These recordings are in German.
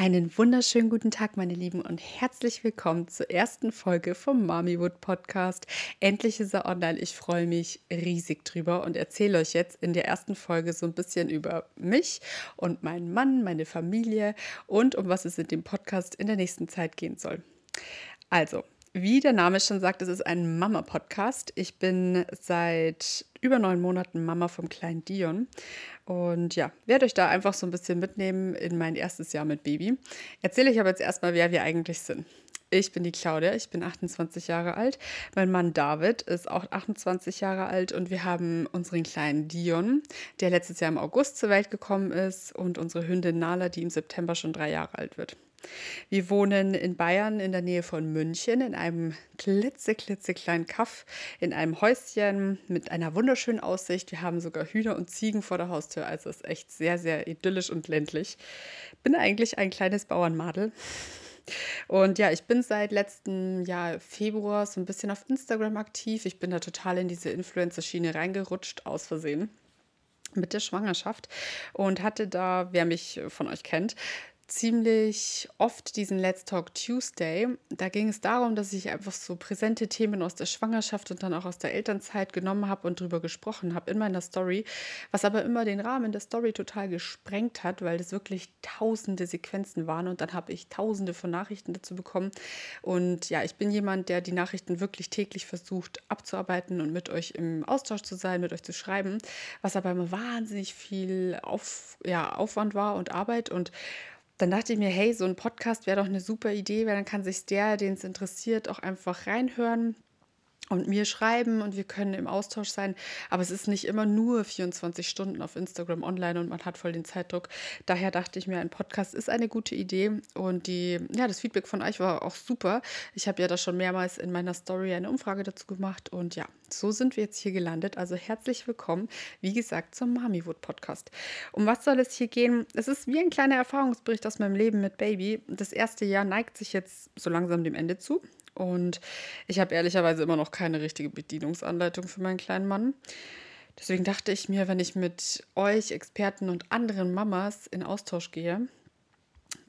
Einen wunderschönen guten Tag, meine Lieben, und herzlich willkommen zur ersten Folge vom Mommywood Podcast. Endlich ist er online. Ich freue mich riesig drüber und erzähle euch jetzt in der ersten Folge so ein bisschen über mich und meinen Mann, meine Familie und um was es in dem Podcast in der nächsten Zeit gehen soll. Also, wie der Name schon sagt, es ist ein Mama-Podcast. Ich bin seit über neun Monaten Mama vom kleinen Dion und ja, werde euch da einfach so ein bisschen mitnehmen in mein erstes Jahr mit Baby. Erzähle ich aber jetzt erstmal, wer wir eigentlich sind. Ich bin die Claudia, ich bin 28 Jahre alt. Mein Mann David ist auch 28 Jahre alt und wir haben unseren kleinen Dion, der letztes Jahr im August zur Welt gekommen ist und unsere Hündin Nala, die im September schon drei Jahre alt wird. Wir wohnen in Bayern in der Nähe von München in einem klitzeklitzekleinen Kaff, in einem Häuschen mit einer wunderschönen Aussicht. Wir haben sogar Hühner und Ziegen vor der Haustür, also ist echt sehr, sehr idyllisch und ländlich. Bin eigentlich ein kleines Bauernmadel. Und ja, ich bin seit letztem Jahr Februar so ein bisschen auf Instagram aktiv. Ich bin da total in diese Influencer-Schiene reingerutscht, aus Versehen mit der Schwangerschaft und hatte da, wer mich von euch kennt, ziemlich oft diesen Let's Talk Tuesday. Da ging es darum, dass ich einfach so präsente Themen aus der Schwangerschaft und dann auch aus der Elternzeit genommen habe und darüber gesprochen habe in meiner Story, was aber immer den Rahmen der Story total gesprengt hat, weil das wirklich tausende Sequenzen waren und dann habe ich tausende von Nachrichten dazu bekommen. Und ja, ich bin jemand, der die Nachrichten wirklich täglich versucht abzuarbeiten und mit euch im Austausch zu sein, mit euch zu schreiben, was aber immer wahnsinnig viel Auf, ja, Aufwand war und Arbeit und dann dachte ich mir, hey, so ein Podcast wäre doch eine super Idee, weil dann kann sich der, den es interessiert, auch einfach reinhören und mir schreiben und wir können im Austausch sein. Aber es ist nicht immer nur 24 Stunden auf Instagram online und man hat voll den Zeitdruck. Daher dachte ich mir, ein Podcast ist eine gute Idee und die, ja, das Feedback von euch war auch super. Ich habe ja da schon mehrmals in meiner Story eine Umfrage dazu gemacht und ja, so sind wir jetzt hier gelandet. Also herzlich willkommen, wie gesagt, zum Mamiwood Podcast. Um was soll es hier gehen? Es ist wie ein kleiner Erfahrungsbericht aus meinem Leben mit Baby. Das erste Jahr neigt sich jetzt so langsam dem Ende zu. Und ich habe ehrlicherweise immer noch keine richtige Bedienungsanleitung für meinen kleinen Mann. Deswegen dachte ich mir, wenn ich mit euch, Experten und anderen Mamas in Austausch gehe,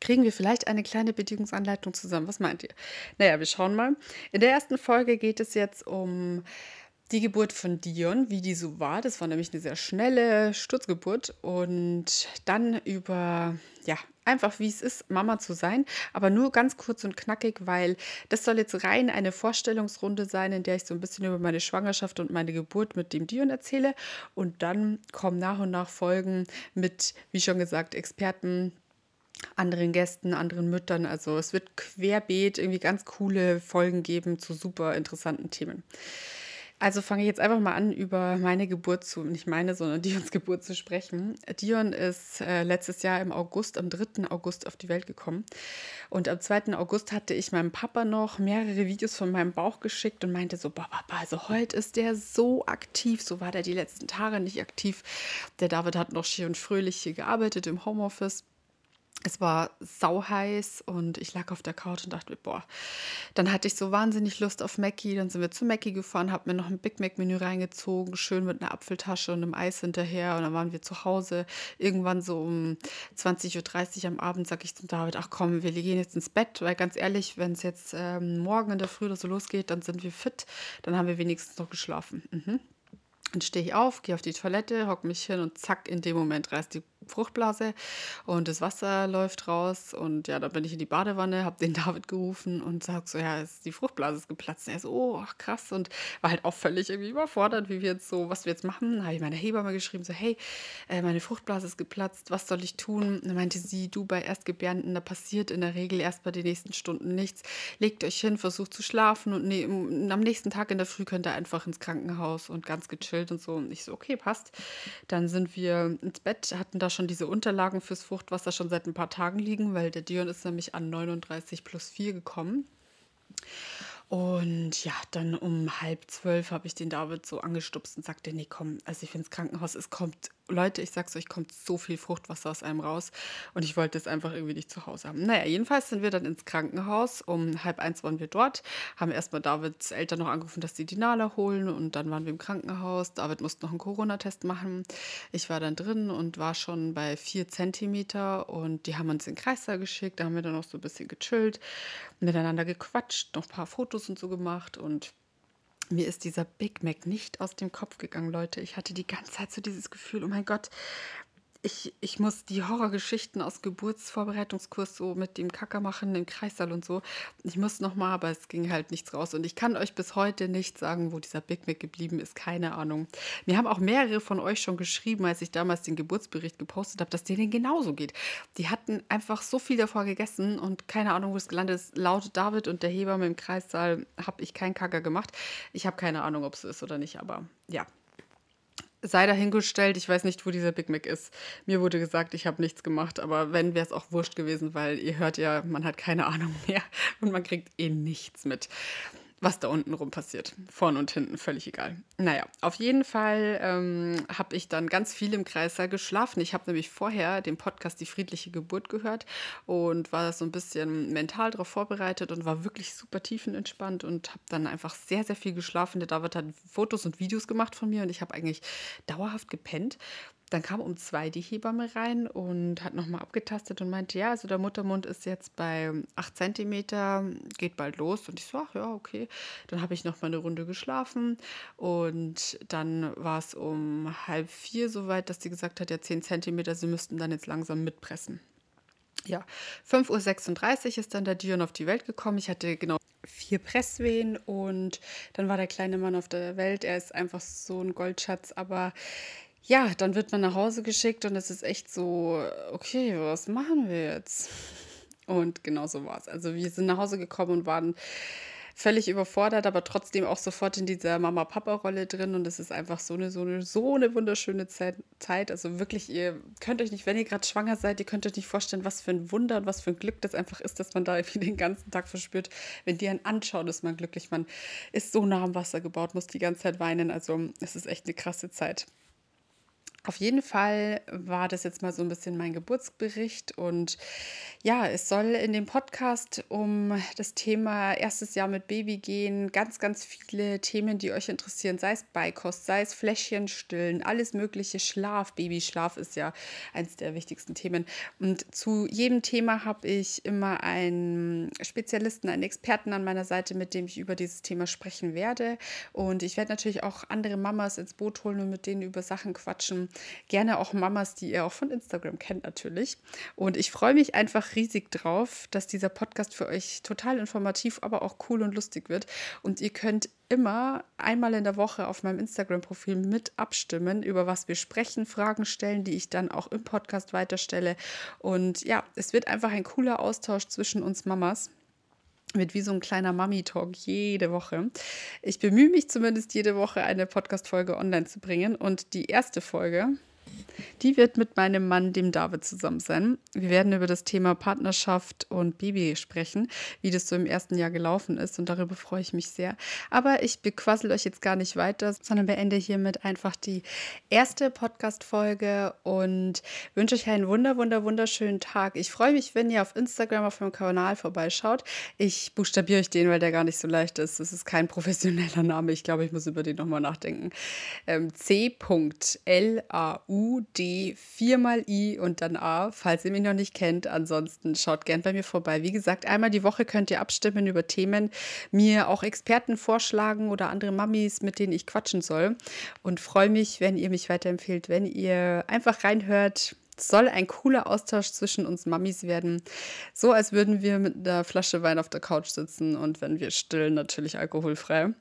kriegen wir vielleicht eine kleine Bedienungsanleitung zusammen. Was meint ihr? Naja, wir schauen mal. In der ersten Folge geht es jetzt um die Geburt von Dion, wie die so war. Das war nämlich eine sehr schnelle Sturzgeburt. Und dann über, ja, einfach wie es ist, Mama zu sein. Aber nur ganz kurz und knackig, weil das soll jetzt rein eine Vorstellungsrunde sein, in der ich so ein bisschen über meine Schwangerschaft und meine Geburt mit dem Dion erzähle. Und dann kommen nach und nach Folgen mit, wie schon gesagt, Experten, anderen Gästen, anderen Müttern. Also es wird querbeet irgendwie ganz coole Folgen geben zu super interessanten Themen. Also fange ich jetzt einfach mal an, über meine Geburt zu, nicht meine, sondern Dions Geburt zu sprechen. Dion ist äh, letztes Jahr im August, am 3. August auf die Welt gekommen. Und am 2. August hatte ich meinem Papa noch mehrere Videos von meinem Bauch geschickt und meinte so, Papa, also heute ist der so aktiv, so war der die letzten Tage nicht aktiv. Der David hat noch schier und fröhlich hier gearbeitet im Homeoffice. Es war sauheiß und ich lag auf der Couch und dachte mir, boah, dann hatte ich so wahnsinnig Lust auf Mackie. Dann sind wir zu Mackie gefahren, habe mir noch ein Big Mac Menü reingezogen, schön mit einer Apfeltasche und einem Eis hinterher. Und dann waren wir zu Hause. Irgendwann so um 20.30 Uhr am Abend sage ich zum David, ach komm, wir gehen jetzt ins Bett, weil ganz ehrlich, wenn es jetzt ähm, morgen in der Früh oder so losgeht, dann sind wir fit. Dann haben wir wenigstens noch geschlafen. Mhm. Dann stehe ich auf, gehe auf die Toilette, hocke mich hin und zack, in dem Moment reißt die Fruchtblase und das Wasser läuft raus. Und ja, dann bin ich in die Badewanne, habe den David gerufen und sag so, ja, die Fruchtblase ist geplatzt. Und er so, oh, ach, krass. Und war halt auch völlig irgendwie überfordert, wie wir jetzt so, was wir jetzt machen. Habe ich meine Hebamme geschrieben, so, hey, äh, meine Fruchtblase ist geplatzt, was soll ich tun? Und dann meinte sie, du, bei Erstgebärenden, da passiert in der Regel erst bei den nächsten Stunden nichts. Legt euch hin, versucht zu schlafen und nee, am nächsten Tag in der Früh könnt ihr einfach ins Krankenhaus und ganz gechillt und so. Und ich so, okay, passt. Dann sind wir ins Bett, hatten da schon diese Unterlagen fürs Fruchtwasser schon seit ein paar Tagen liegen, weil der Dion ist nämlich an 39 plus 4 gekommen. Und ja, dann um halb zwölf habe ich den David so angestupst und sagte, nee, komm, also ich finde das Krankenhaus, es kommt Leute, ich sag's euch, kommt so viel Fruchtwasser aus einem raus. Und ich wollte es einfach irgendwie nicht zu Hause haben. Naja, jedenfalls sind wir dann ins Krankenhaus. Um halb eins waren wir dort, haben erstmal Davids Eltern noch angerufen, dass die die Nala holen. Und dann waren wir im Krankenhaus. David musste noch einen Corona-Test machen. Ich war dann drin und war schon bei vier Zentimeter. Und die haben uns in den Kreissaal geschickt. Da haben wir dann noch so ein bisschen gechillt, miteinander gequatscht, noch ein paar Fotos und so gemacht. Und mir ist dieser Big Mac nicht aus dem Kopf gegangen, Leute. Ich hatte die ganze Zeit so dieses Gefühl, oh mein Gott, ich, ich muss die Horrorgeschichten aus Geburtsvorbereitungskurs so mit dem Kacker machen im Kreissaal und so. Ich muss nochmal, aber es ging halt nichts raus. Und ich kann euch bis heute nicht sagen, wo dieser Big Mac geblieben ist. Keine Ahnung. Mir haben auch mehrere von euch schon geschrieben, als ich damals den Geburtsbericht gepostet habe, dass denen genauso geht. Die hatten einfach so viel davor gegessen und keine Ahnung, wo es gelandet ist. Laut David und der Hebamme im Kreissaal habe ich keinen Kacker gemacht. Ich habe keine Ahnung, ob es so ist oder nicht, aber ja, sei dahingestellt, ich weiß nicht, wo dieser Big Mac ist. Mir wurde gesagt, ich habe nichts gemacht, aber wenn, wäre es auch wurscht gewesen, weil ihr hört ja, man hat keine Ahnung mehr und man kriegt eh nichts mit was da unten rum passiert. Vorn und hinten, völlig egal. Naja, auf jeden Fall ähm, habe ich dann ganz viel im Kreissaal geschlafen. Ich habe nämlich vorher den Podcast Die friedliche Geburt gehört und war so ein bisschen mental darauf vorbereitet und war wirklich super tiefenentspannt und habe dann einfach sehr, sehr viel geschlafen. Der David hat Fotos und Videos gemacht von mir und ich habe eigentlich dauerhaft gepennt dann kam um zwei die Hebamme rein und hat nochmal abgetastet und meinte, ja, also der Muttermund ist jetzt bei 8 cm, geht bald los. Und ich so, ach ja, okay. Dann habe ich nochmal eine Runde geschlafen und dann war es um halb vier soweit, dass sie gesagt hat, ja, 10 cm, sie müssten dann jetzt langsam mitpressen. Ja, 5.36 Uhr ist dann der Dion auf die Welt gekommen. Ich hatte genau vier Presswehen und dann war der kleine Mann auf der Welt. Er ist einfach so ein Goldschatz, aber ja, dann wird man nach Hause geschickt und es ist echt so, okay, was machen wir jetzt? Und genau so war es. Also wir sind nach Hause gekommen und waren völlig überfordert, aber trotzdem auch sofort in dieser Mama-Papa-Rolle drin. Und es ist einfach so eine, so eine, so eine wunderschöne Zeit. Also wirklich, ihr könnt euch nicht, wenn ihr gerade schwanger seid, ihr könnt euch nicht vorstellen, was für ein Wunder und was für ein Glück das einfach ist, dass man da irgendwie den ganzen Tag verspürt. Wenn die einen anschauen, ist man glücklich. Man ist so nah am Wasser gebaut, muss die ganze Zeit weinen. Also es ist echt eine krasse Zeit. Auf jeden Fall war das jetzt mal so ein bisschen mein Geburtsbericht und ja, es soll in dem Podcast um das Thema erstes Jahr mit Baby gehen. Ganz, ganz viele Themen, die euch interessieren, sei es Beikost, sei es Fläschchen stillen, alles mögliche, Schlaf, Babyschlaf ist ja eines der wichtigsten Themen. Und zu jedem Thema habe ich immer einen Spezialisten, einen Experten an meiner Seite, mit dem ich über dieses Thema sprechen werde. Und ich werde natürlich auch andere Mamas ins Boot holen und mit denen über Sachen quatschen Gerne auch Mamas, die ihr auch von Instagram kennt natürlich. Und ich freue mich einfach riesig drauf, dass dieser Podcast für euch total informativ, aber auch cool und lustig wird. Und ihr könnt immer einmal in der Woche auf meinem Instagram-Profil mit abstimmen, über was wir sprechen, Fragen stellen, die ich dann auch im Podcast weiterstelle. Und ja, es wird einfach ein cooler Austausch zwischen uns Mamas wird wie so ein kleiner Mami-Talk jede Woche. Ich bemühe mich zumindest jede Woche eine Podcast-Folge online zu bringen und die erste Folge die wird mit meinem Mann, dem David, zusammen sein. Wir werden über das Thema Partnerschaft und Baby sprechen, wie das so im ersten Jahr gelaufen ist und darüber freue ich mich sehr. Aber ich bequassel euch jetzt gar nicht weiter, sondern beende hiermit einfach die erste Podcast-Folge und wünsche euch einen wunder, wunder, wunderschönen Tag. Ich freue mich, wenn ihr auf Instagram auf meinem Kanal vorbeischaut. Ich buchstabiere euch den, weil der gar nicht so leicht ist. Es ist kein professioneller Name. Ich glaube, ich muss über den nochmal nachdenken. Ähm, C.L.A.U. D, viermal I und dann A, falls ihr mich noch nicht kennt. Ansonsten schaut gern bei mir vorbei. Wie gesagt, einmal die Woche könnt ihr abstimmen über Themen, mir auch Experten vorschlagen oder andere Mamis, mit denen ich quatschen soll. Und freue mich, wenn ihr mich weiterempfehlt, wenn ihr einfach reinhört. Soll ein cooler Austausch zwischen uns Mamis werden. So als würden wir mit einer Flasche Wein auf der Couch sitzen und wenn wir stillen, natürlich alkoholfrei.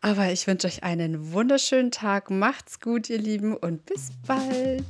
Aber ich wünsche euch einen wunderschönen Tag. Macht's gut, ihr Lieben, und bis bald.